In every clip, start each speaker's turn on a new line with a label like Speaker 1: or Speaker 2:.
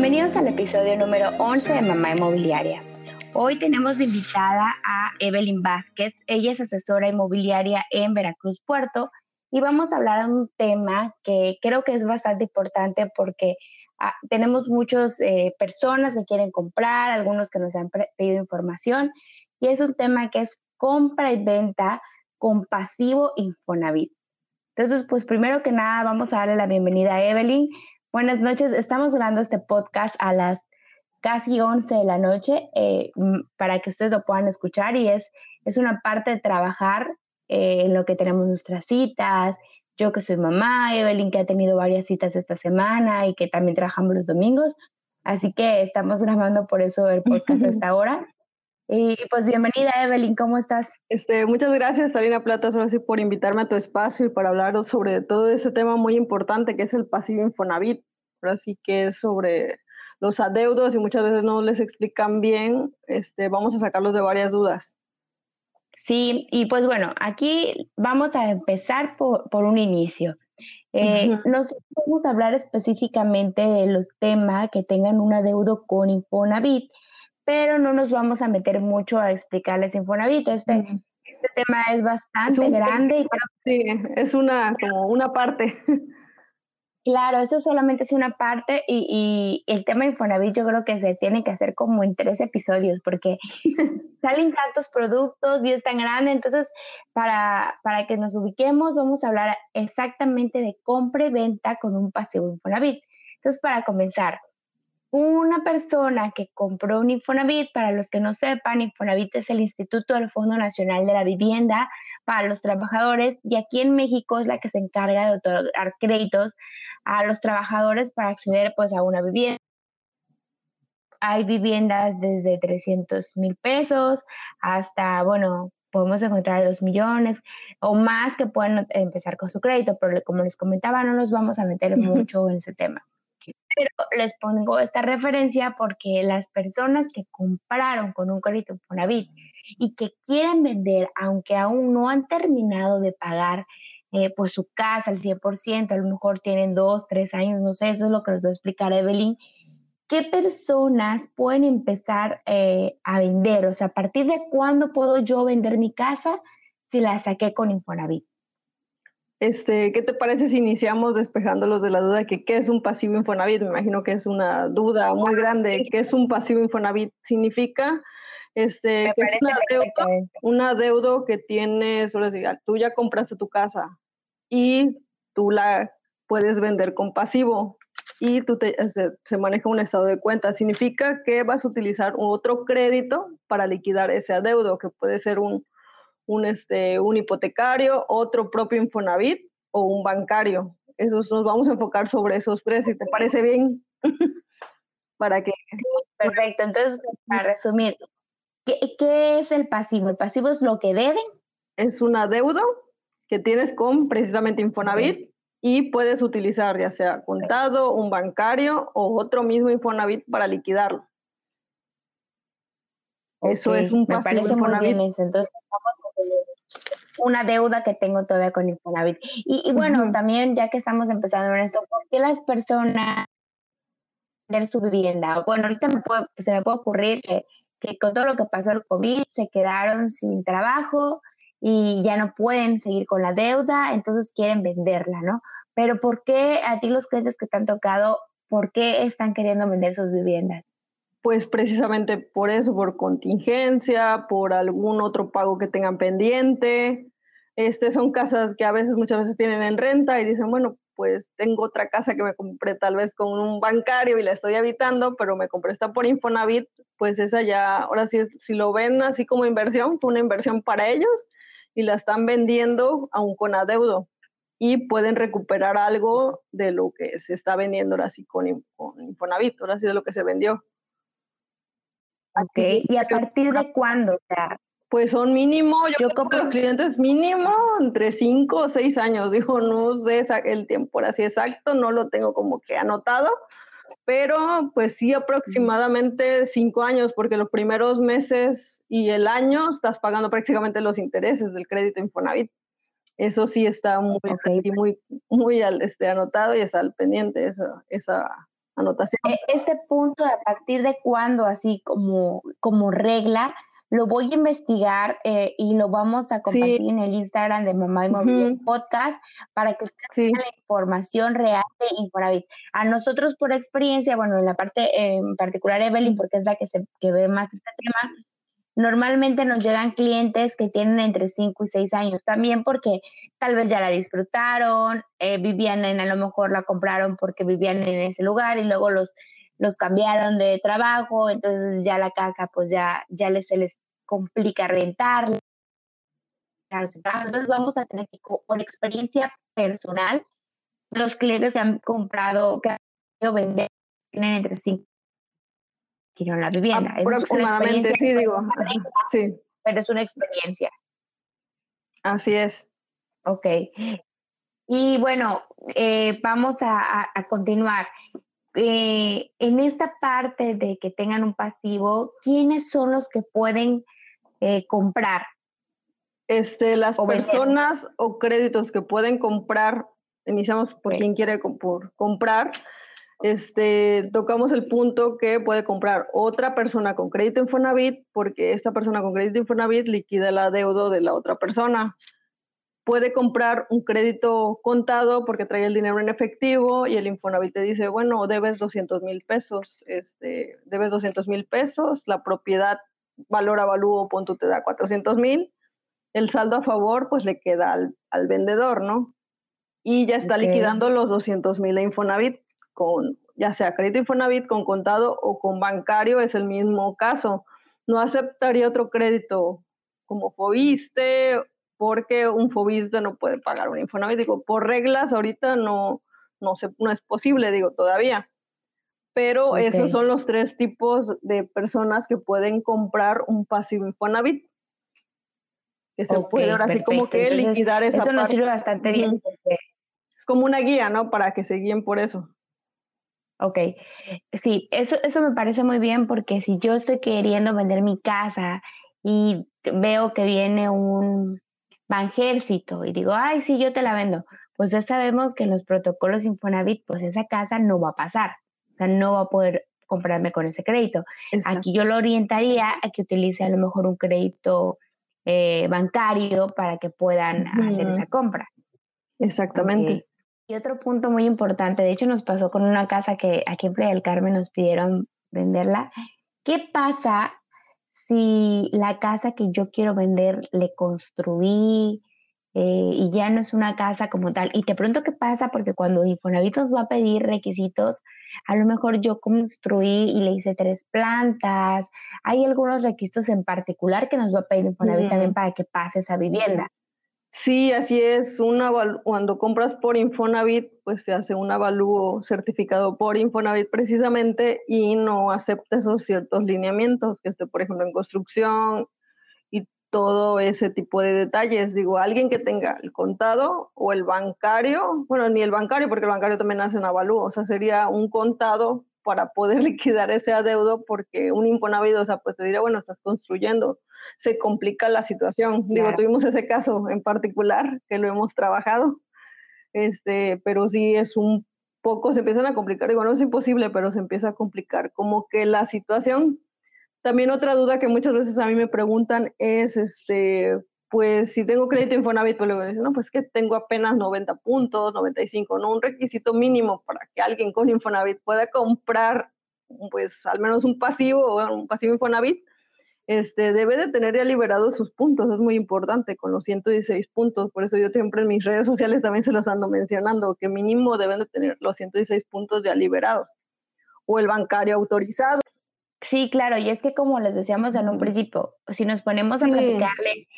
Speaker 1: Bienvenidos al episodio número 11 de Mamá Inmobiliaria. Hoy tenemos invitada a Evelyn Vázquez. Ella es asesora inmobiliaria en Veracruz Puerto y vamos a hablar de un tema que creo que es bastante importante porque ah, tenemos muchas eh, personas que quieren comprar, algunos que nos han pedido información y es un tema que es compra y venta con pasivo Infonavit. Entonces, pues primero que nada vamos a darle la bienvenida a Evelyn. Buenas noches, estamos grabando este podcast a las casi 11 de la noche eh, para que ustedes lo puedan escuchar y es, es una parte de trabajar eh, en lo que tenemos nuestras citas. Yo que soy mamá, Evelyn que ha tenido varias citas esta semana y que también trabajamos los domingos. Así que estamos grabando por eso el podcast hasta ahora. Y pues bienvenida Evelyn, ¿cómo estás?
Speaker 2: Este, muchas gracias, Talina Plata, por invitarme a tu espacio y para hablar sobre todo este tema muy importante que es el pasivo Infonavit. Así que es sobre los adeudos y muchas veces no les explican bien, este, vamos a sacarlos de varias dudas.
Speaker 1: Sí, y pues bueno, aquí vamos a empezar por, por un inicio. Eh, Nos vamos a hablar específicamente de los temas que tengan un adeudo con Infonavit pero no nos vamos a meter mucho a explicarles Infonavit. Este, este tema es bastante grande. Y
Speaker 2: sí, es una, como una parte.
Speaker 1: Claro, eso solamente es una parte y, y, el tema Infonavit yo creo que se tiene que hacer como en tres episodios porque salen tantos productos y es tan grande, entonces para, para que nos ubiquemos vamos a hablar exactamente de compra y venta con un pasivo Infonavit. Entonces para comenzar, una persona que compró un Infonavit, para los que no sepan, Infonavit es el Instituto del Fondo Nacional de la Vivienda para los trabajadores y aquí en México es la que se encarga de otorgar créditos a los trabajadores para acceder pues a una vivienda. Hay viviendas desde 300 mil pesos hasta, bueno, podemos encontrar 2 millones o más que pueden empezar con su crédito, pero como les comentaba, no nos vamos a meter mucho en ese tema. Pero les pongo esta referencia porque las personas que compraron con un crédito Infonavit y que quieren vender, aunque aún no han terminado de pagar eh, pues su casa al 100%, a lo mejor tienen dos, tres años, no sé, eso es lo que les voy a explicar Evelyn. ¿Qué personas pueden empezar eh, a vender? O sea, ¿a partir de cuándo puedo yo vender mi casa si la saqué con Infonavit?
Speaker 2: Este, ¿Qué te parece si iniciamos despejándolos de la duda que qué es un pasivo Infonavit? Me imagino que es una duda muy grande. ¿Qué es un pasivo Infonavit? Significa este, que es un adeudo, que tienes, tú ya compraste tu casa y tú la puedes vender con pasivo y tú te, este, se maneja un estado de cuenta. Significa que vas a utilizar otro crédito para liquidar ese adeudo, que puede ser un, un, este, un hipotecario, otro propio Infonavit o un bancario. Esos nos vamos a enfocar sobre esos tres, si te parece bien. para que...
Speaker 1: perfecto. Entonces, para resumir, ¿qué, ¿qué, es el pasivo? ¿El pasivo es lo que deben?
Speaker 2: Es un adeudo que tienes con precisamente Infonavit y puedes utilizar ya sea contado, un bancario o otro mismo Infonavit para liquidarlo.
Speaker 1: Eso es un pasivo Me parece Muy bien eso. Entonces, una deuda que tengo todavía con Infonavit. Y, bueno, también ya que estamos empezando en esto, ¿por qué las personas venden su vivienda? Bueno, ahorita me se me puede ocurrir que, que con todo lo que pasó el COVID se quedaron sin trabajo y ya no pueden seguir con la deuda, entonces quieren venderla, ¿no? Pero ¿por qué a ti los clientes que te han tocado, por qué están queriendo vender sus viviendas?
Speaker 2: Pues precisamente por eso, por contingencia, por algún otro pago que tengan pendiente. Este, son casas que a veces, muchas veces tienen en renta y dicen, bueno, pues tengo otra casa que me compré tal vez con un bancario y la estoy habitando, pero me compré esta por Infonavit, pues esa ya, ahora sí, si lo ven así como inversión, fue una inversión para ellos y la están vendiendo aún con adeudo y pueden recuperar algo de lo que se está vendiendo ahora sí con, con Infonavit, ahora sí de lo que se vendió.
Speaker 1: Ok, ¿y a partir de cuándo? O sea,
Speaker 2: pues son mínimo, yo, yo compro los clientes mínimo entre 5 o 6 años, digo, no sé el tiempo así exacto, no lo tengo como que anotado, pero pues sí aproximadamente 5 años, porque los primeros meses y el año estás pagando prácticamente los intereses del crédito Infonavit. Eso sí está muy, muy, muy este, anotado y está al pendiente esa, esa anotación.
Speaker 1: E, este punto, a partir de cuándo, así como, como regla, lo voy a investigar eh, y lo vamos a compartir en el Instagram de Mamá y Móvil Podcast para que ustedes tengan la información real de Infonavit. A nosotros por experiencia, bueno, en la parte en particular Evelyn, porque es la que, se, que ve más este tema, Normalmente nos llegan clientes que tienen entre 5 y 6 años también porque tal vez ya la disfrutaron, eh, vivían en, a lo mejor la compraron porque vivían en ese lugar y luego los, los cambiaron de trabajo, entonces ya la casa pues ya, ya les, se les complica rentar. Entonces vamos a tener que, por experiencia personal, los clientes que han comprado, que han querido vender, tienen entre 5 la vivienda.
Speaker 2: Aproximadamente, sí, digo. Sí.
Speaker 1: Pero es una experiencia.
Speaker 2: Así es.
Speaker 1: Ok. Y bueno, eh, vamos a, continuar. Eh, en esta parte de que tengan un pasivo, ¿quiénes son los que pueden eh, comprar?
Speaker 2: Este, las personas o créditos que pueden comprar, iniciamos por quien quiere por comprar, este, tocamos el punto que puede comprar otra persona con crédito Infonavit porque esta persona con crédito Infonavit liquida el adeudo de la otra persona. Puede comprar un crédito contado porque trae el dinero en efectivo y el Infonavit te dice, bueno, debes 200 mil pesos, este, debes 200 mil pesos, la propiedad valor avalúo, punto te da 400 mil, el saldo a favor pues le queda al, vendedor, ¿no? Y ya está liquidando los 200 mil a Infonavit con ya sea crédito Infonavit, con contado o con bancario, es el mismo caso. No aceptaría otro crédito como Fobiste, porque un Fobiste no puede pagar un Infonavit. Digo, por reglas ahorita no, no, se, no es posible, digo, todavía. Pero esos son los tres tipos de personas que pueden comprar un pasivo Infonavit. Que se puede ahora así como que liquidar esa
Speaker 1: Eso nos sirve bastante bien.
Speaker 2: Es como una guía, ¿no? Para que se guíen por eso.
Speaker 1: Ok, sí, eso, eso me parece muy bien porque si yo estoy queriendo vender mi casa y veo que viene un banjército y digo, ay, sí, yo te la vendo, pues ya sabemos que en los protocolos Infonavit, pues esa casa no va a pasar, o sea, no va a poder comprarme con ese crédito. Aquí yo lo orientaría a que utilice a lo mejor un crédito eh, bancario para que puedan hacer esa compra.
Speaker 2: Exactamente.
Speaker 1: Y otro punto muy importante, de hecho nos pasó con una casa que aquí en Playa del Carmen nos pidieron venderla. ¿Qué pasa si la casa que yo quiero vender le construí eh, y ya no es una casa como tal? Y te pregunto qué pasa porque cuando Infonavit nos va a pedir requisitos, a lo mejor yo construí y le hice tres plantas. Hay algunos requisitos en particular que nos va a pedir Infonavit también para que pase esa vivienda.
Speaker 2: Sí, así es. Una, cuando compras por Infonavit, pues se hace un avalúo certificado por Infonavit precisamente y no acepta esos ciertos lineamientos que esté, por ejemplo, en construcción y todo ese tipo de detalles. Digo, alguien que tenga el contado o el bancario, bueno, ni el bancario, porque el bancario también hace un avalúo, o sea, sería un contado para poder liquidar ese adeudo porque un Infonavit, o sea, pues te diría, bueno, estás construyendo se complica la situación. Digo, tuvimos ese caso en particular que lo hemos trabajado, este, pero sí es un poco, se empiezan a complicar, digo, no es imposible, pero se empieza a complicar como que la situación. También otra duda que muchas veces a mí me preguntan es, este, pues si tengo crédito Infonavit, pues luego dicen, no, pues que tengo apenas 90 puntos, 95, ¿no? Un requisito mínimo para que alguien con Infonavit pueda comprar, pues al menos un pasivo un pasivo Infonavit, este, debe de tener ya liberados sus puntos, es muy importante con los 116 puntos, por eso yo siempre en mis redes sociales también se los ando mencionando, que mínimo deben de tener los 116 puntos ya liberados, o el bancario autorizado.
Speaker 1: Sí, claro, y es que como les decíamos en un principio, si nos ponemos a platicarles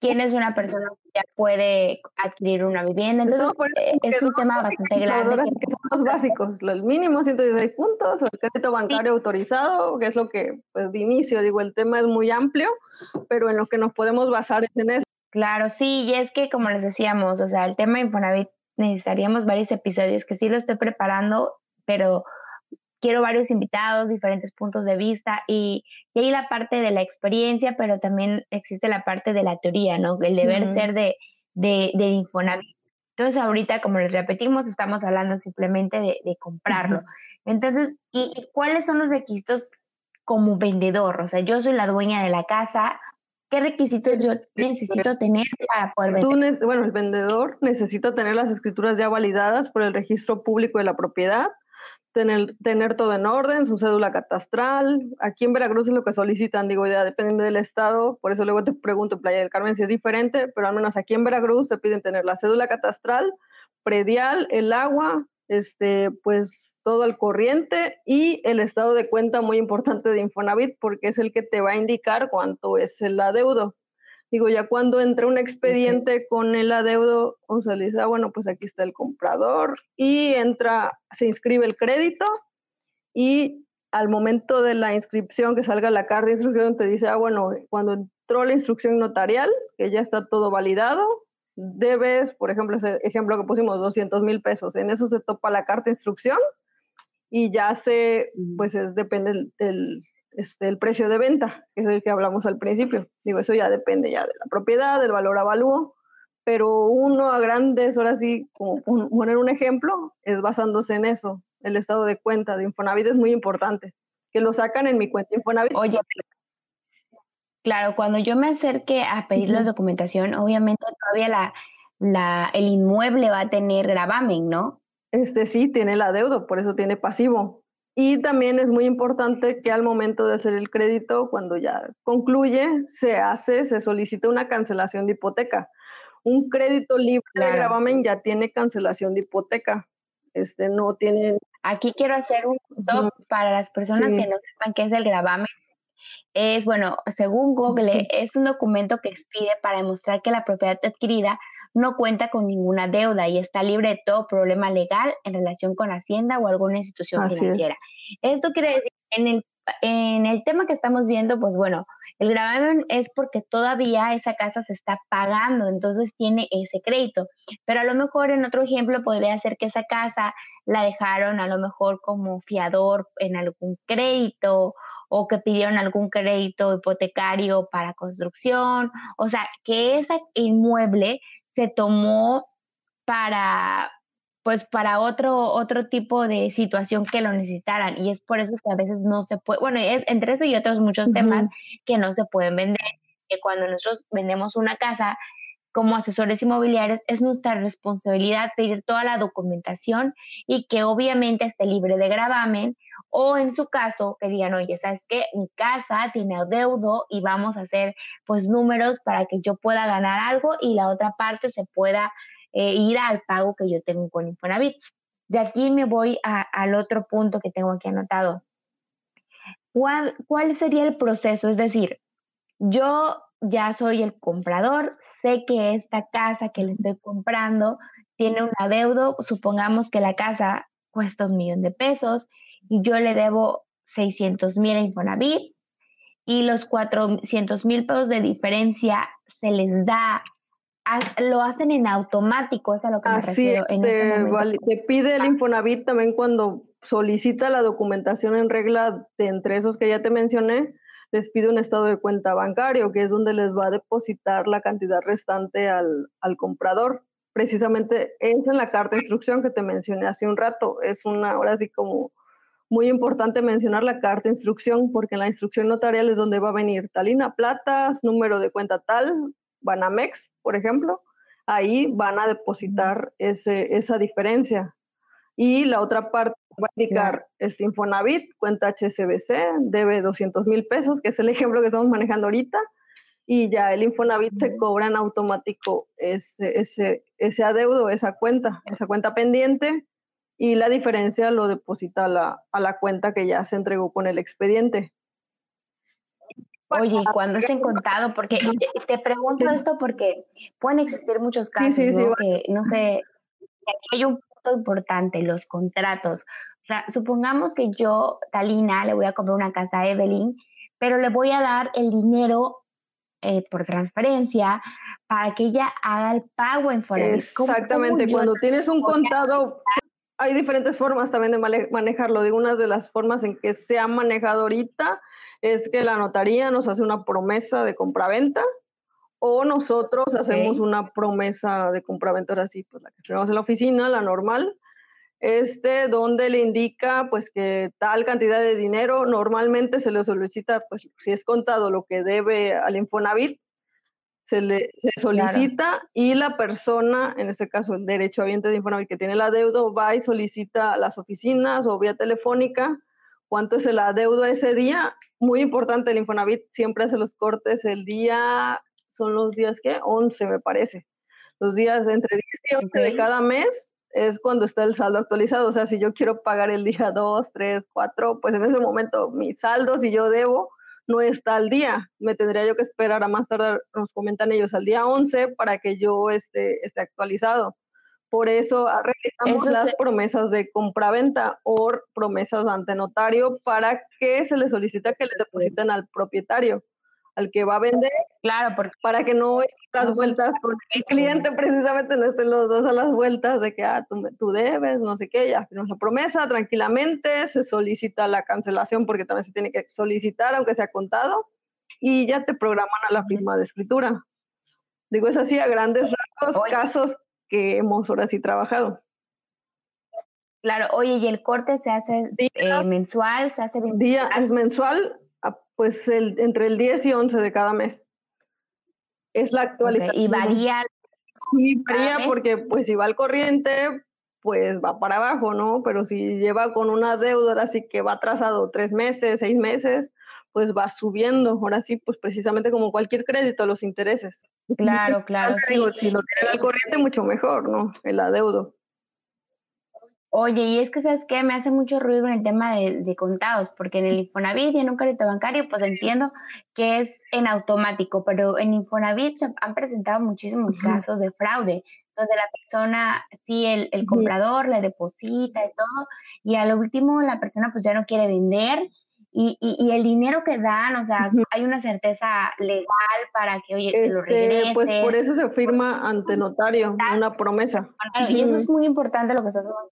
Speaker 1: quién es una persona que ya puede adquirir una vivienda. Entonces, eh, es un tema bastante grande.
Speaker 2: Que son los básicos, el mínimo 116 puntos, el crédito bancario autorizado, que es lo que, pues de inicio, digo, el tema es muy amplio, pero en lo que nos podemos basar es en eso.
Speaker 1: Claro, sí, y es que como les decíamos, o sea, el tema Infonavit necesitaríamos varios episodios que sí lo estoy preparando, pero quiero varios invitados, diferentes puntos de vista y, y ahí la parte de la experiencia, pero también existe la parte de la teoría, ¿no? El deber ser de, de, de Infonavit. Entonces ahorita, como les repetimos, estamos hablando simplemente de, comprarlo. Entonces, ¿y, cuáles son los requisitos como vendedor? O sea, yo soy la dueña de la casa. ¿Qué requisitos yo necesito tener para poder
Speaker 2: vender? bueno, el vendedor necesita tener las escrituras ya validadas por el registro público de la propiedad, tener, tener todo en orden, su cédula catastral. Aquí en Veracruz es lo que solicitan, digo, ya depende del estado, por eso luego te pregunto, Playa del Carmen, si es diferente, pero al menos aquí en Veracruz te piden tener la cédula catastral, predial, el agua, este, pues todo al corriente y el estado de cuenta muy importante de Infonavit porque es el que te va a indicar cuánto es el adeudo. Digo, ya cuando entra un expediente con el adeudo, o sea, le dice, ah, bueno, pues aquí está el comprador y entra, se inscribe el crédito y al momento de la inscripción, que salga la carta de instrucción, te dice, ah, bueno, cuando entró la instrucción notarial, que ya está todo validado, debes, por ejemplo, ese ejemplo que pusimos, 200 mil pesos. En eso se topa la carta de instrucción y ya se, pues es, depende del, este, el precio de venta, que es el que hablamos al principio. Digo, eso ya depende ya de la propiedad, del valor avalúo, pero uno a grandes, ahora sí, como poner un ejemplo, es basándose en eso. El estado de cuenta de Infonavit es muy importante, que lo sacan en mi cuenta Infonavit.
Speaker 1: Oye, claro, cuando yo me acerque a pedir la documentación, obviamente todavía la, la, el inmueble va a tener gravamen, ¿no?
Speaker 2: Este sí, tiene la deuda, por eso tiene pasivo. Y también es muy importante que al momento de hacer el crédito, cuando ya concluye, se hace, se solicita una cancelación de hipoteca. Un crédito libre de gravamen ya tiene cancelación de hipoteca. Este no tiene.
Speaker 1: Aquí quiero hacer un top para las personas que no sepan qué es el gravamen. Es, bueno, según Google, es un documento que expide para demostrar que la propiedad adquirida no cuenta con ninguna deuda y está libre de todo problema legal en relación con Hacienda o alguna institución financiera. Esto quiere decir, en el, en el tema que estamos viendo, pues bueno, el gravamen es porque todavía esa casa se está pagando, entonces tiene ese crédito. Pero a lo mejor en otro ejemplo podría ser que esa casa la dejaron a lo mejor como fiador en algún crédito o que pidieron algún crédito hipotecario para construcción, o sea, que ese inmueble se tomó para pues para otro otro tipo de situación que lo necesitaran y es por eso que a veces no se puede, bueno, es entre eso y otros muchos temas que no se pueden vender, que cuando nosotros vendemos una casa como asesores inmobiliarios es nuestra responsabilidad pedir toda la documentación y que obviamente esté libre de gravamen o en su caso que digan, oye, ¿sabes qué? Mi casa tiene adeudo y vamos a hacer pues números para que yo pueda ganar algo y la otra parte se pueda eh, ir al pago que yo tengo con Infonavit. De aquí me voy al otro punto que tengo aquí anotado. ¿Cuál, ¿Cuál sería el proceso? Es decir, yo ya soy el comprador, sé que esta casa que le estoy comprando tiene un adeudo, supongamos que la casa cuesta un millón de pesos y yo le debo 600 mil a Infonavit y los 400 mil pesos de diferencia se les da, lo hacen en automático, es a lo que me refiero.
Speaker 2: en ese te pide el Infonavit también cuando solicita la documentación en regla de entre esos que ya te mencioné, les pide un estado de cuenta bancario, que es donde les va a depositar la cantidad restante al, al comprador. Precisamente es en la carta de instrucción que te mencioné hace un rato. Es una, ahora sí como muy importante mencionar la carta de instrucción, porque en la instrucción notarial es donde va a venir talina platas, número de cuenta tal, Banamex, por ejemplo. Ahí van a depositar ese, esa diferencia. Y la otra parte va a indicar este Infonavit, cuenta HSBC, debe 200 mil pesos, que es el ejemplo que estamos manejando ahorita, y ya el Infonavit se cobra en automático ese, ese, ese adeudo, esa cuenta, esa cuenta pendiente, y la diferencia lo deposita a la, a la cuenta que ya se entregó con el expediente.
Speaker 1: Oye, ¿y cuándo es en contado? Porque te pregunto esto porque pueden existir muchos casos, ¿no? Que, no sé, aquí hay un punto importante, los contratos. O sea, supongamos que yo, Talina, le voy a comprar una casa a Evelyn, pero le voy a dar el dinero eh, por transferencia para que ella haga el pago en Forex.
Speaker 2: Exactamente, cuando tienes un contado, hay diferentes formas también de manejarlo. Digo, una de las formas en que se ha manejado ahorita es que la notaría nos hace una promesa de compraventa o nosotros hacemos una promesa de compraventa así, pues la que tenemos en la oficina, la normal, este, donde le indica pues que tal cantidad de dinero normalmente se le solicita, pues si es contado lo que debe al Infonavit, se le solicita y la persona, en este caso el derecho habiente de Infonavit que tiene la deuda, va y solicita a las oficinas o vía telefónica cuánto es el adeudo ese día. Muy importante, el Infonavit siempre hace los cortes el día, son los días que 11 me parece. Los días entre 10 y 11 de cada mes es cuando está el saldo actualizado. O sea, si yo quiero pagar el día 2, 3, 4, pues en ese momento mi saldo, si yo debo, no está al día. Me tendría yo que esperar a más tarde, nos comentan ellos, al día 11 para que yo esté, esté actualizado. Por eso realizamos las promesas de compraventa o promesas ante notario para que se le solicita que le depositen al propietario al que va a vender.
Speaker 1: Claro,
Speaker 2: para que no las vueltas con el cliente precisamente no estén los dos a las vueltas de que ah, tú, debes, no sé qué, ya firmas la promesa tranquilamente, se solicita la cancelación porque también se tiene que solicitar aunque sea contado y ya te programan a la firma de escritura. Digo, es así a grandes rasgos, casos que hemos ahora sí trabajado.
Speaker 1: Claro, oye, ¿y el corte se hace eh, mensual? ¿Se hace
Speaker 2: día, es mensual? Pues el, entre el 10 y 11 de cada mes. Es la actualización.
Speaker 1: Y varía.
Speaker 2: Sí, varía porque pues si va al corriente, pues va para abajo, ¿no? Pero si lleva con una deuda así que va atrasado tres meses, seis meses, pues va subiendo. Ahora sí, pues precisamente como cualquier crédito, los intereses.
Speaker 1: Claro, claro.
Speaker 2: Sí. si lo tiene al corriente, mucho mejor, ¿no? El adeudo.
Speaker 1: Oye, y es que, ¿sabes qué? Me hace mucho ruido en el tema de, contados, porque en el Infonavit y en un crédito bancario, pues entiendo que es en automático, pero en Infonavit se han presentado muchísimos casos de fraude, donde la persona, sí, el, el comprador le deposita y todo, y a lo último la persona pues ya no quiere vender y, y, el dinero que dan, o sea, hay una certeza legal para que, oye, te lo regrese.
Speaker 2: Pues por eso se firma ante notario una promesa.
Speaker 1: y eso es muy importante lo que estás haciendo.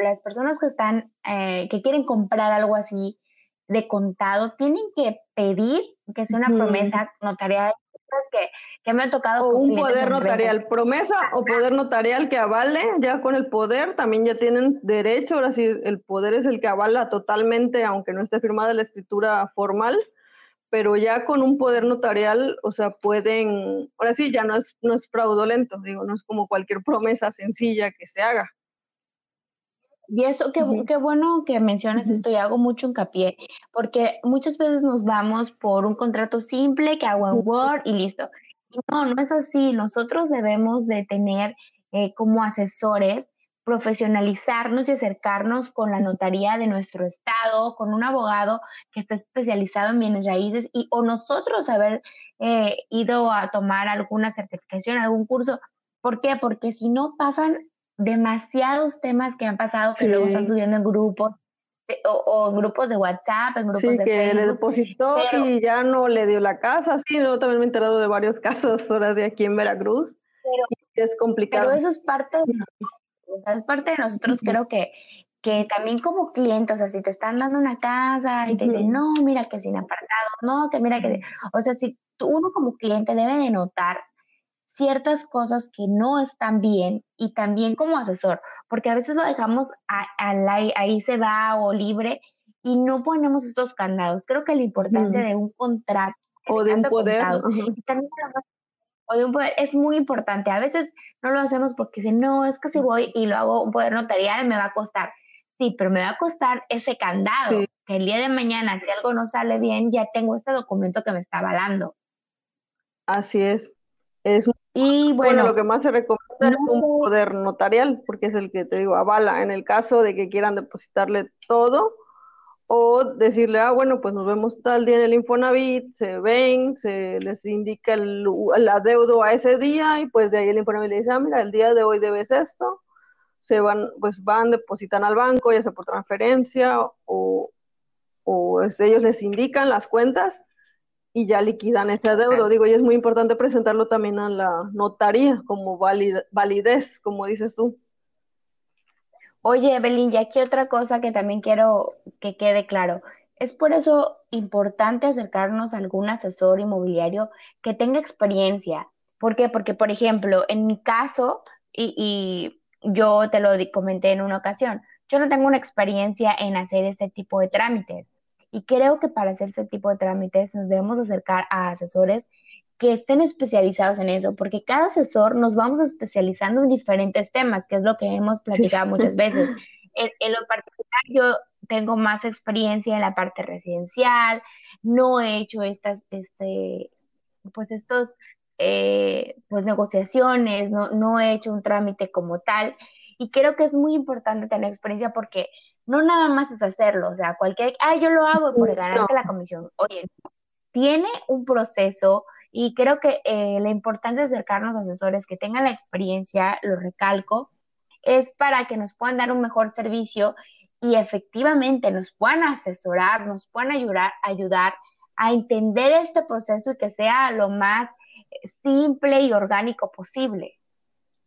Speaker 1: Las personas que están, eh, que quieren comprar algo así de contado, tienen que pedir que sea una promesa notarial que, que me ha tocado.
Speaker 2: O un poder notarial, promesa o poder notarial que avale, ya con el poder también ya tienen derecho, ahora sí, el poder es el que avala totalmente, aunque no esté firmada la escritura formal, pero ya con un poder notarial, o sea, pueden, ahora sí, ya no es, no es fraudulento, digo, no es como cualquier promesa sencilla que se haga.
Speaker 1: Y eso, qué, qué bueno que mencionas esto y hago mucho hincapié, porque muchas veces nos vamos por un contrato simple que hago en Word y listo. No, no es así. Nosotros debemos de tener eh, como asesores profesionalizarnos y acercarnos con la notaría de nuestro estado, con un abogado que está especializado en bienes raíces y o nosotros haber eh, ido a tomar alguna certificación, algún curso. ¿Por qué? Porque si no pasan demasiados temas que han pasado que luego están subiendo en grupos o, en grupos de WhatsApp, en grupos
Speaker 2: sí,
Speaker 1: de
Speaker 2: que le depositó y ya no le dio la casa. Sí, yo también me he enterado de varios casos horas de aquí en Veracruz. Pero, es complicado.
Speaker 1: Pero eso es parte de o sea, es parte de nosotros, creo que que también como clientes, o sea, si te están dando una casa y te dicen, no, mira que sin apartado, no, que mira que, o sea, si uno como cliente debe de notar ciertas cosas que no están bien y también como asesor, porque a veces lo dejamos ahí se va o libre y no ponemos estos candados. Creo que la importancia de un contrato
Speaker 2: o de un poder
Speaker 1: o de un poder es muy importante. A veces no lo hacemos porque si no, es que si voy y lo hago un poder notarial me va a costar. Sí, pero me va a costar ese candado, que el día de mañana, si algo no sale bien, ya tengo este documento que me está avalando.
Speaker 2: Así es. Es y bueno, lo que más se recomienda es un poder notarial, porque es el que te digo, avala en el caso de que quieran depositarle todo o decirle, ah, bueno, pues nos vemos tal día en el Infonavit, se ven, se les indica el, adeudo a ese día y pues de ahí el Infonavit le dice, ah, mira, el día de hoy debes esto, se van, pues van, depositan al banco, ya sea por transferencia o, o este, ellos les indican las cuentas y ya liquidan ese adeudo. Digo, y es muy importante presentarlo también a la notaría como validez, como dices tú.
Speaker 1: Oye, Evelyn, y aquí otra cosa que también quiero que quede claro. Es por eso importante acercarnos a algún asesor inmobiliario que tenga experiencia, ¿Por qué? Porque, por ejemplo, en mi caso, y, y yo te lo comenté en una ocasión, yo no tengo una experiencia en hacer este tipo de trámites. Y creo que para hacer este tipo de trámites nos debemos acercar a asesores que estén especializados en eso, porque cada asesor nos vamos especializando en diferentes temas, que es lo que hemos platicado muchas veces. En, lo particular, yo tengo más experiencia en la parte residencial, no he hecho estas, este, pues estos, eh, pues negociaciones, no, no he hecho un trámite como tal, y creo que es muy importante tener experiencia porque no nada más es hacerlo, o sea, cualquier, ah, yo lo hago por ganarte la comisión. Oye, tiene un proceso y creo que eh, la importancia de acercarnos a asesores que tengan la experiencia, lo recalco, es para que nos puedan dar un mejor servicio y efectivamente nos puedan asesorar, nos puedan ayudar, ayudar a entender este proceso y que sea lo más eh, simple y orgánico posible.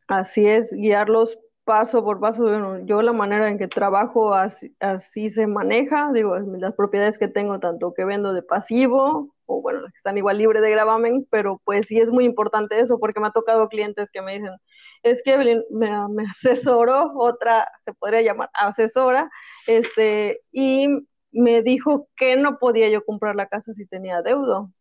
Speaker 2: Así es, guiarlos paso por paso, yo la manera en que trabajo así, se maneja, digo, las propiedades que tengo, tanto que vendo de pasivo, o bueno, que están igual libre de gravamen, pero pues sí es muy importante eso, porque me ha tocado clientes que me dicen, es que me, me asesoró, otra se podría llamar asesora, este, y me dijo que no podía yo comprar la casa si tenía deudo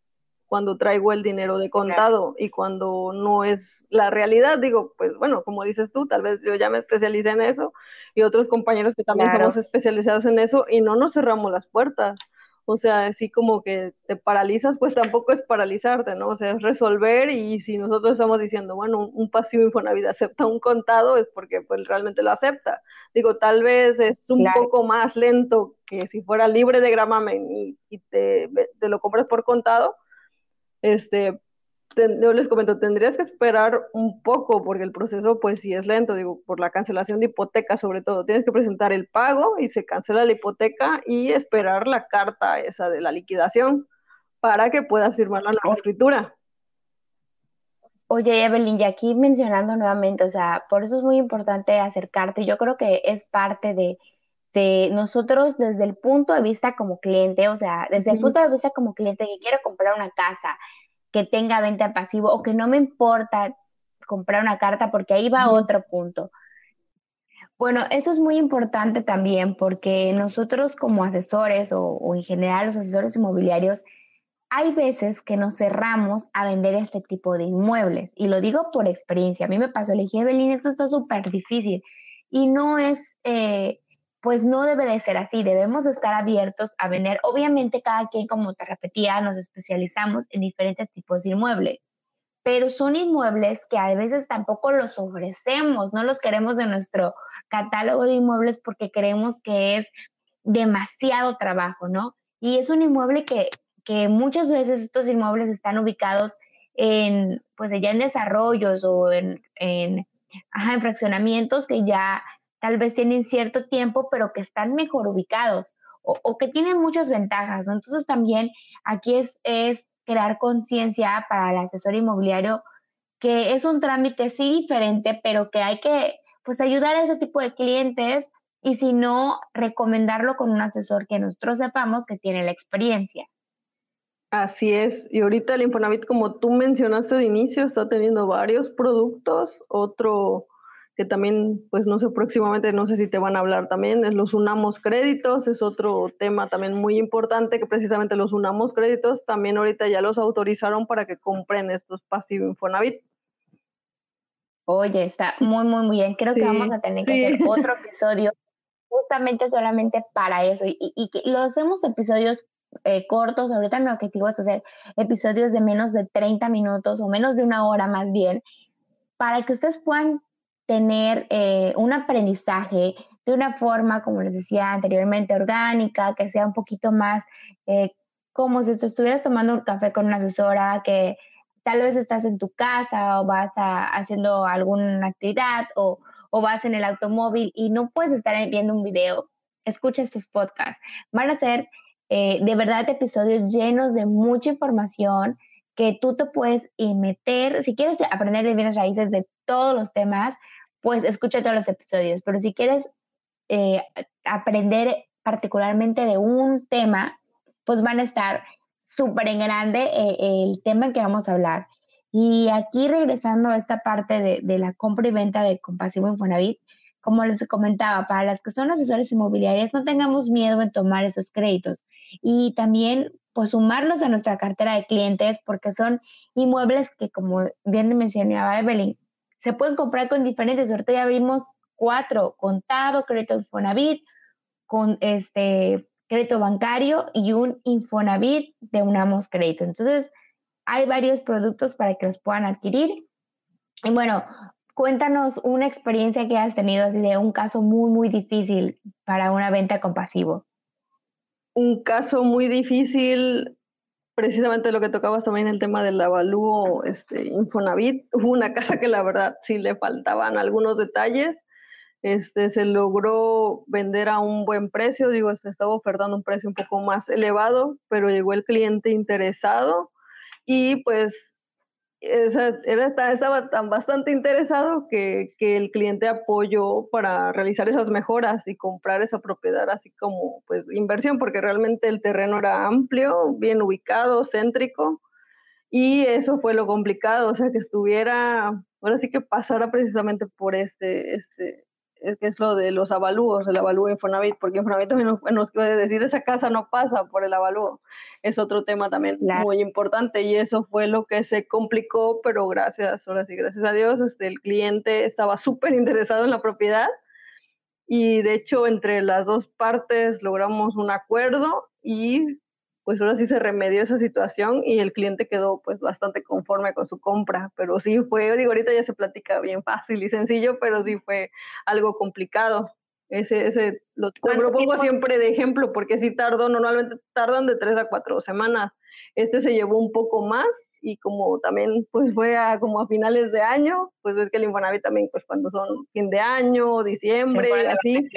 Speaker 2: cuando traigo el dinero de contado y cuando no es la realidad, digo, pues bueno, como dices tú, tal vez yo ya me especialicé en eso y otros compañeros que también somos especializados en eso y no nos cerramos las puertas. O sea, así como que te paralizas, pues tampoco es paralizarte, ¿no? O sea, es resolver y si nosotros estamos diciendo, bueno, un, pasivo Infonavit acepta un contado, es porque pues realmente lo acepta. Digo, tal vez es un poco más lento que si fuera libre de gramamen y, y te, te lo compras por contado, este, yo les comento, tendrías que esperar un poco porque el proceso pues sí es lento, digo, por la cancelación de hipoteca sobre todo. Tienes que presentar el pago y se cancela la hipoteca y esperar la carta esa de la liquidación para que puedas firmar la nueva escritura.
Speaker 1: Oye, Evelyn, y aquí mencionando nuevamente, o sea, por eso es muy importante acercarte. Yo creo que es parte de, de nosotros desde el punto de vista como cliente, o sea, desde el punto de vista como cliente que quiero comprar una casa que tenga venta pasivo o que no me importa comprar una carta porque ahí va otro punto. Bueno, eso es muy importante también porque nosotros como asesores o, o, en general los asesores inmobiliarios, hay veces que nos cerramos a vender este tipo de inmuebles. Y lo digo por experiencia. A mí me pasó, le dije, Evelyn, esto está súper difícil. Y no es, eh, pues no debe de ser así, debemos estar abiertos a vender. Obviamente cada quien, como te repetía, nos especializamos en diferentes tipos de inmuebles, pero son inmuebles que a veces tampoco los ofrecemos, no los queremos en nuestro catálogo de inmuebles porque creemos que es demasiado trabajo, ¿no? Y es un inmueble que, que muchas veces estos inmuebles están ubicados en, pues ya en desarrollos o en, en, en fraccionamientos que ya tal vez tienen cierto tiempo, pero que están mejor ubicados o, que tienen muchas ventajas. Entonces también aquí es, es crear conciencia para el asesor inmobiliario que es un trámite sí diferente, pero que hay que pues ayudar a ese tipo de clientes y si no, recomendarlo con un asesor que nosotros sepamos que tiene la experiencia.
Speaker 2: Así es, y ahorita el Infonavit, como tú mencionaste de inicio, está teniendo varios productos, otro que también, pues no sé, próximamente no sé si te van a hablar también, es los unamos créditos, es otro tema también muy importante, que precisamente los unamos créditos también ahorita ya los autorizaron para que compren estos pasivos Infonavit.
Speaker 1: Oye, está muy, muy, muy bien. Creo que vamos a tener que hacer otro episodio justamente solamente para eso. Y, y, que lo hacemos episodios eh, cortos. Ahorita mi objetivo es hacer episodios de menos de 30 minutos o menos de una hora más bien, para que ustedes puedan tener eh, un aprendizaje de una forma, como les decía anteriormente, orgánica, que sea un poquito más eh, como si tú estuvieras tomando un café con una asesora, que tal vez estás en tu casa o vas haciendo alguna actividad o, vas en el automóvil y no puedes estar viendo un video, escucha estos podcasts. Van a ser eh, de verdad episodios llenos de mucha información que tú te puedes meter, si quieres aprender de bienes raíces de todos los temas, pues escucha todos los episodios. Pero si quieres eh, aprender particularmente de un tema, pues van a estar súper en grande eh, el tema en que vamos a hablar. Y aquí regresando a esta parte de, la compra y venta de Compasivo Infonavit, como les comentaba, para las que son asesores inmobiliarias, no tengamos miedo en tomar esos créditos y también pues sumarlos a nuestra cartera de clientes porque son inmuebles que como bien mencionaba Evelyn, se pueden comprar con diferentes. Ahorita ya abrimos cuatro, contado, crédito Infonavit, con este crédito bancario y un Infonavit de Unamos Crédito. Entonces, hay varios productos para que los puedan adquirir. Y bueno, cuéntanos una experiencia que has tenido así de un caso muy, muy difícil para una venta compasivo.
Speaker 2: Un caso muy difícil, precisamente lo que tocabas también el tema del avalúo este, Infonavit. Hubo una casa que la verdad sí le faltaban algunos detalles. Este, se logró vender a un buen precio, digo, se estaba ofertando un precio un poco más elevado, pero llegó el cliente interesado y pues estaba tan bastante interesado que, que, el cliente apoyó para realizar esas mejoras y comprar esa propiedad así como pues inversión, porque realmente el terreno era amplio, bien ubicado, céntrico, y eso fue lo complicado, o sea, que estuviera, ahora sí que pasara precisamente por este, este, es que es lo de los avalúos, el avalúo Infonavit, porque Infonavit también nos, nos, puede decir esa casa no pasa por el avalúo. Es otro tema también muy importante y eso fue lo que se complicó, pero gracias, ahora sí, gracias a Dios, este, el cliente estaba súper interesado en la propiedad y de hecho entre las dos partes logramos un acuerdo y pues ahora sí se remedió esa situación y el cliente quedó pues bastante conforme con su compra, pero sí fue, digo, ahorita ya se platica bien fácil y sencillo, pero sí fue algo complicado. Ese, ese lo, lo pongo siempre de ejemplo porque sí tardó, normalmente tardan de tres a cuatro semanas. Este se llevó un poco más y como también pues fue a, como a finales de año, pues es que el Infonavit también pues cuando son fin de año, diciembre, así,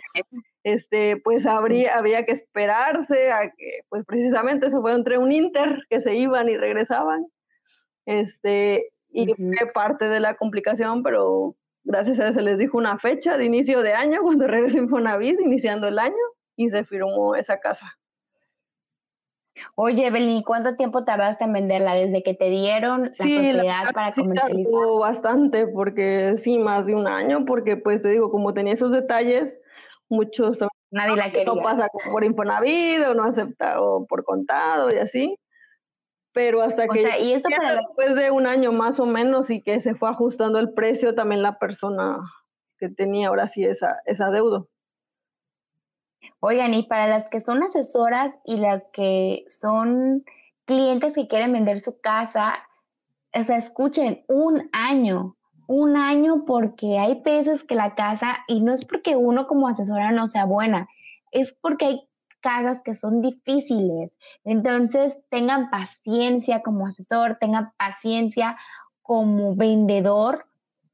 Speaker 2: este, pues habría, había que esperarse a que, pues precisamente eso fue entre un Inter que se iban y regresaban, este, y fue parte de la complicación, pero gracias a eso se les dijo una fecha de inicio de año cuando regrese Infonavit, iniciando el año, y se firmó esa casa.
Speaker 1: Oye, Evelyn, ¿cuánto tiempo tardaste en venderla desde que te dieron la propiedad para sí comercializar?
Speaker 2: bastante, porque sí, más de un año, porque pues te digo, como tenía esos detalles, muchos
Speaker 1: Nadie la quería.
Speaker 2: no pasa por Infonavit o no acepta o por contado y así. Pero hasta que
Speaker 1: y eso
Speaker 2: después de un año más o menos y que se fue ajustando el precio, también la persona que tenía ahora sí esa, esa deuda.
Speaker 1: Oigan, y para las que son asesoras y las que son clientes que quieren vender su casa, o sea, escuchen, un año, un año porque hay veces que la casa, y no es porque uno como asesora no sea buena, es porque hay casas que son difíciles. Entonces, tengan paciencia como asesor, tengan paciencia como vendedor,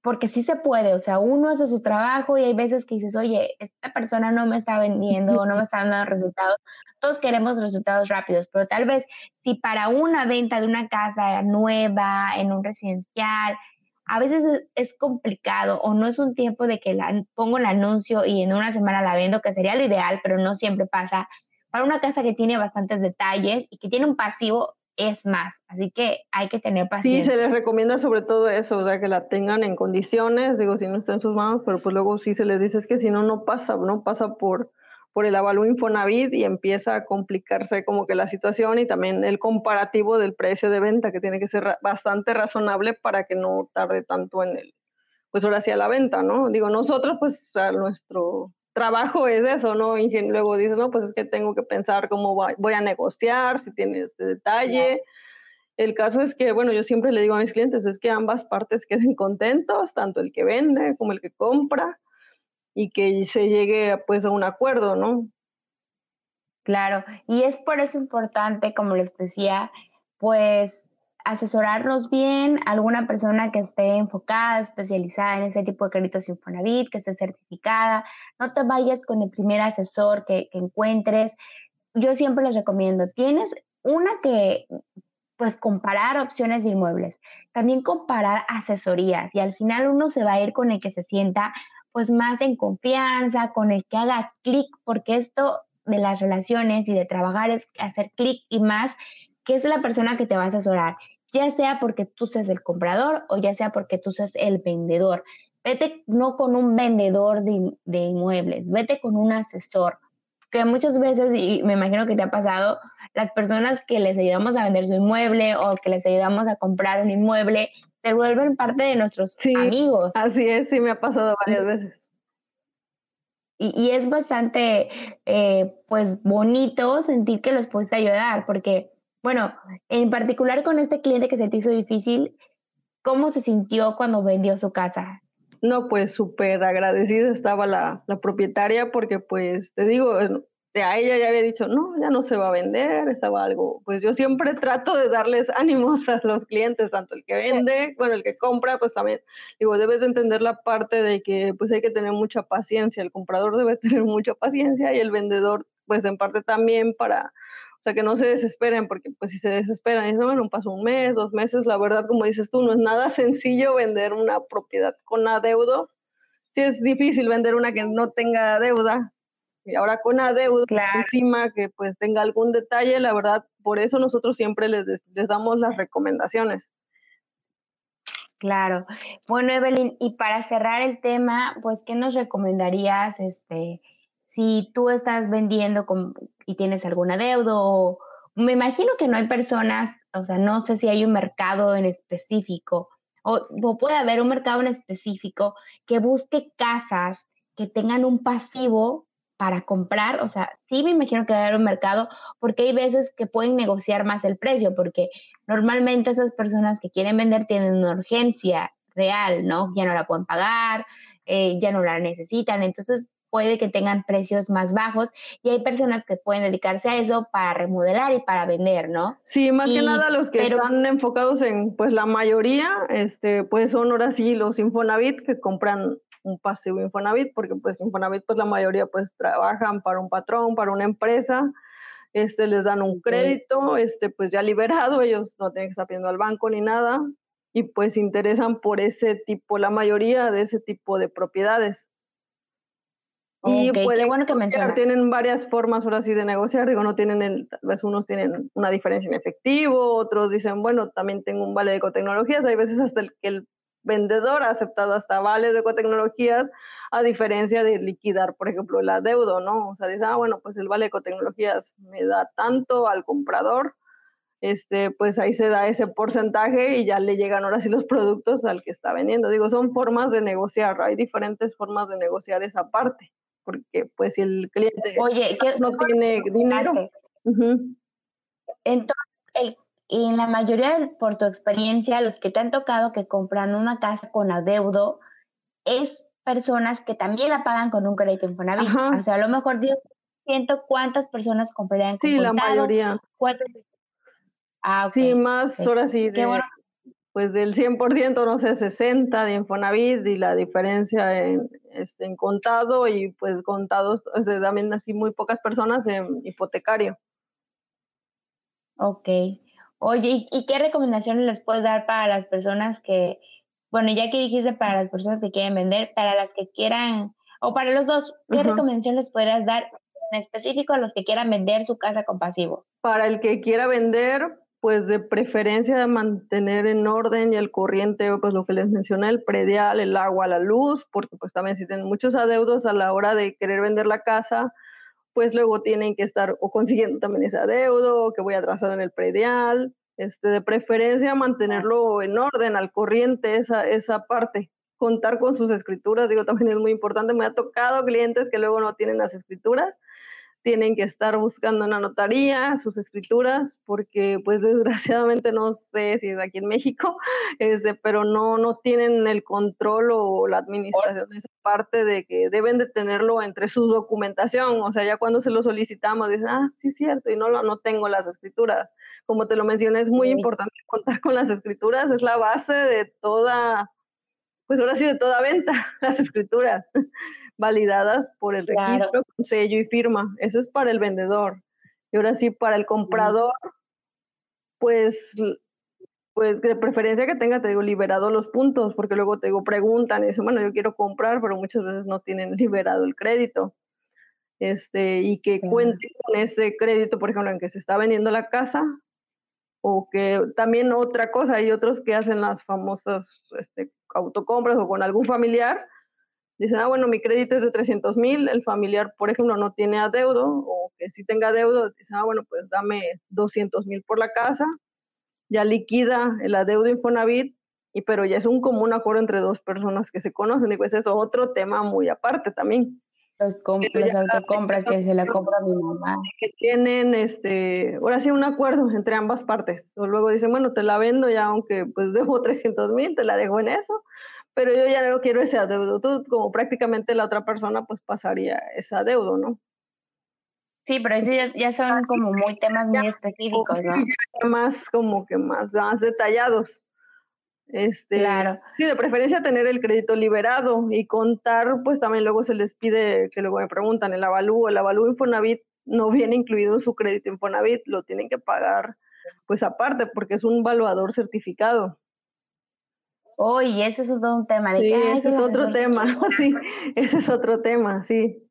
Speaker 1: porque sí se puede, o sea, uno hace su trabajo y hay veces que dices, oye, esta persona no me está vendiendo o no me está dando resultados. Todos queremos resultados rápidos, pero tal vez si para una venta de una casa nueva, en un residencial, a veces es, complicado o no es un tiempo de que la, pongo el anuncio y en una semana la vendo, que sería lo ideal, pero no siempre pasa. Para una casa que tiene bastantes detalles y que tiene un pasivo, es más. Así que hay que tener paciencia.
Speaker 2: Sí, se les recomienda sobre todo eso, o sea, que la tengan en condiciones, digo, si no está en sus manos, pero pues luego sí se les dice es que si no, no pasa, no pasa por, por el avalúo Infonavit y empieza a complicarse como que la situación y también el comparativo del precio de venta, que tiene que ser bastante razonable para que no tarde tanto en el, pues ahora sí a la venta, ¿no? Digo, nosotros pues nuestro trabajo es eso, ¿no? Y luego dices, no, pues es que tengo que pensar cómo voy a negociar, si tiene este detalle. El caso es que, bueno, yo siempre le digo a mis clientes, es que ambas partes queden contentos, tanto el que vende como el que compra y que se llegue pues a un acuerdo, ¿no?
Speaker 1: Claro, y es por eso importante, como les decía, pues asesorarnos bien, alguna persona que esté enfocada, especializada en ese tipo de créditos Infonavit, que esté certificada. No te vayas con el primer asesor que, que encuentres. Yo siempre les recomiendo, tienes una que, pues comparar opciones de inmuebles, también comparar asesorías y al final uno se va a ir con el que se sienta pues más en confianza, con el que haga clic, porque esto de las relaciones y de trabajar es hacer clic y más, que es la persona que te va a asesorar. Ya sea porque tú seas el comprador o ya sea porque tú seas el vendedor. Vete no con un vendedor de, de inmuebles, vete con un asesor, que muchas veces, y me imagino que te ha pasado, las personas que les ayudamos a vender su inmueble o que les ayudamos a comprar un inmueble, se vuelven parte de nuestros amigos.
Speaker 2: Así es, sí me ha pasado varias veces.
Speaker 1: Y, es bastante, eh, pues, bonito sentir que los puedes ayudar, porque, bueno, en particular con este cliente que se te hizo difícil, ¿cómo se sintió cuando vendió su casa?
Speaker 2: No, pues súper agradecida estaba la, la, propietaria porque, pues, te digo, a ella ya había dicho, no, ya no se va a vender, estaba algo, pues yo siempre trato de darles ánimos a los clientes, tanto el que vende, bueno, el que compra, pues también, digo, debes de entender la parte de que pues hay que tener mucha paciencia, el comprador debe tener mucha paciencia y el vendedor, pues en parte también para, sea, que no se desesperen, porque pues si se desesperan, dicen, bueno, pasó un mes, dos meses, la verdad, como dices tú, no es nada sencillo vender una propiedad con adeudo, sí es difícil vender una que no tenga deuda, y ahora con la deuda encima que pues tenga algún detalle, la verdad, por eso nosotros siempre les, les damos las recomendaciones.
Speaker 1: Claro. Bueno, Evelyn, y para cerrar el tema, pues, ¿qué nos recomendarías, este, si tú estás vendiendo y tienes alguna deuda o me imagino que no hay personas, o sea, no sé si hay un mercado en específico o, o puede haber un mercado en específico que busque casas que tengan un pasivo para comprar, o sea, sí me imagino que va a haber un mercado porque hay veces que pueden negociar más el precio, porque normalmente esas personas que quieren vender tienen una urgencia real, ¿no? Ya no la pueden pagar, eh, ya no la necesitan, entonces puede que tengan precios más bajos y hay personas que pueden dedicarse a eso para remodelar y para vender, ¿no?
Speaker 2: Sí, más que nada los que están enfocados en, pues la mayoría, este, pues son ahora sí los Infonavit que compran un pasivo Infonavit, porque pues Infonavit pues la mayoría pues trabajan para un patrón, para una empresa, este les dan un crédito, este pues ya liberado, ellos no tienen que estar pidiendo al banco ni nada y pues interesan por ese tipo, la mayoría de ese tipo de propiedades. Y puede bueno que mencionar, tienen varias formas ahora sí de negociar, digo, no tienen, el, tal vez unos tienen una diferencia en efectivo, otros dicen, bueno, también tengo un vale de ecotecnologías, hay veces hasta el que el vendedor ha aceptado hasta vales de ecotecnologías, a diferencia de liquidar, por ejemplo, el adeudo, ¿no? O sea, dice, ah, bueno, pues el vale de ecotecnologías me da tanto al comprador, este, pues ahí se da ese porcentaje y ya le llegan ahora sí los productos al que está vendiendo. Digo, son formas de negociar, hay diferentes formas de negociar esa parte, porque pues si el cliente
Speaker 1: Oye, no tiene dinero. Entonces, el y en la mayoría, por tu experiencia, los que te han tocado que compran una casa con adeudo, es personas que también la pagan con un crédito Infonavit. O sea, a lo mejor Dios siento cuántas personas comprarían
Speaker 2: con Sí, la mayoría.
Speaker 1: Ah,
Speaker 2: Sí, más ahora sí, pues del 100%, no sé, 60 de Infonavit y la diferencia en, este, en contado y pues contados, o sea, también así muy pocas personas en hipotecario.
Speaker 1: Ok. Oye, ¿y, qué recomendaciones les puedes dar para las personas que, bueno, ya que dijiste para las personas que quieren vender, para las que quieran, o para los dos, ¿qué recomendaciones les podrías dar en específico a los que quieran vender su casa con pasivo?
Speaker 2: Para el que quiera vender, pues de preferencia mantener en orden y al corriente, pues lo que les mencioné, el predial, el agua, la luz, porque pues también si tienen muchos adeudos a la hora de querer vender la casa, pues luego tienen que estar o consiguiendo también ese adeudo, o que voy atrasado en el predial, este, de preferencia mantenerlo en orden, al corriente, esa, esa parte. Contar con sus escrituras, digo, también es muy importante. Me ha tocado clientes que luego no tienen las escrituras tienen que estar buscando en la notaría sus escrituras, porque pues desgraciadamente no sé si es aquí en México, este, pero no, no tienen el control o la administración de esa parte de que deben de tenerlo entre su documentación, o sea, ya cuando se lo solicitamos dicen, ah, sí es cierto, y no, no tengo las escrituras. Como te lo mencioné, es muy importante contar con las escrituras, es la base de toda, pues ahora sí, de toda venta, las escrituras validadas por el registro con sello y firma. Eso es para el vendedor. Y ahora sí, para el comprador, pues, pues de preferencia que tenga, te digo, liberado los puntos, porque luego te digo, preguntan y dicen, bueno, yo quiero comprar, pero muchas veces no tienen liberado el crédito. Este, y que cuente con ese crédito, por ejemplo, en que se está vendiendo la casa, o que también otra cosa, hay otros que hacen las famosas este, autocompras o con algún familiar, dicen, ah, bueno, mi crédito es de 300 mil, el familiar, por ejemplo, no tiene adeudo, o que si tenga adeudo, dicen, ah, bueno, pues dame 200 mil por la casa, ya liquida el adeudo Infonavit, y pero ya es un común acuerdo entre dos personas que se conocen, y pues eso otro tema muy aparte también.
Speaker 1: Los, las autocompras que se la compra mi mamá.
Speaker 2: Que tienen, este, ahora sí, un acuerdo entre ambas partes. O luego dicen, bueno, te la vendo ya, aunque pues debo 300 mil, te la dejo en eso, pero yo ya no quiero ese adeudo. Tú, como prácticamente la otra persona, pues pasaría ese adeudo, ¿no?
Speaker 1: Sí, pero eso ya, son como muy temas muy específicos, ¿no?
Speaker 2: Más como que más, más detallados. Este,
Speaker 1: claro.
Speaker 2: Sí, de preferencia tener el crédito liberado y contar, pues también luego se les pide, que luego me preguntan, el avalúo, el avalúo Infonavit no viene incluido en su crédito Infonavit, lo tienen que pagar pues aparte porque es un valuador certificado.
Speaker 1: Oh, y eso es todo un tema. De
Speaker 2: sí, ese es otro tema, sí, ese es otro tema, sí.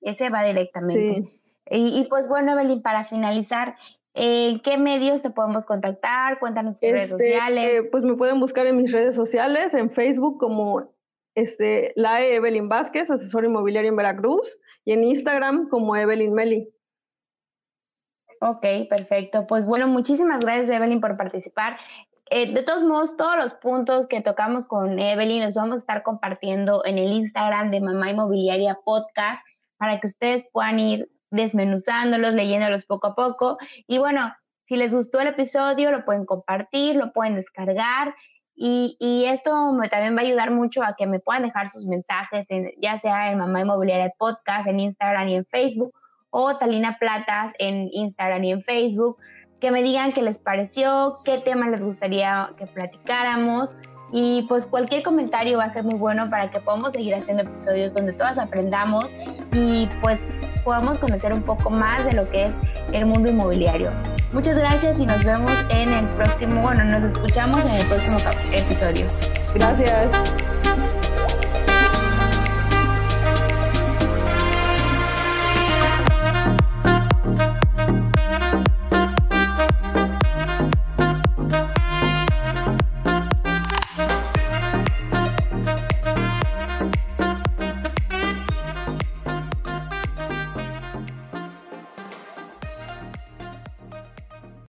Speaker 1: Ese va directamente. Sí. Y, y, pues bueno, Evelyn, para finalizar, ¿En qué medios te podemos contactar? Cuéntanos tus redes este, sociales.
Speaker 2: pues me pueden buscar en mis redes sociales, en Facebook como este, la Evelyn Vázquez, asesor inmobiliario en Veracruz, y en Instagram como Evelyn Meli.
Speaker 1: Ok, perfecto. Pues bueno, muchísimas gracias Evelyn por participar. Eh, de todos modos, todos los puntos que tocamos con Evelyn los vamos a estar compartiendo en el Instagram de Mamá Inmobiliaria Podcast para que ustedes puedan ir desmenuzándolos, leyéndolos poco a poco. Y bueno, si les gustó el episodio, lo pueden compartir, lo pueden descargar. Y, y esto me, también va a ayudar mucho a que me puedan dejar sus mensajes, ya sea en Mamá Inmobiliaria Podcast, en Instagram y en Facebook, o Talina Platas en Instagram y en Facebook, que me digan qué les pareció, qué temas les gustaría que platicáramos. Y pues cualquier comentario va a ser muy bueno para que podamos seguir haciendo episodios donde todas aprendamos y pues podamos conocer un poco más de lo que es el mundo inmobiliario. Muchas gracias y nos vemos en el próximo, bueno, nos escuchamos en el próximo episodio.
Speaker 2: Gracias.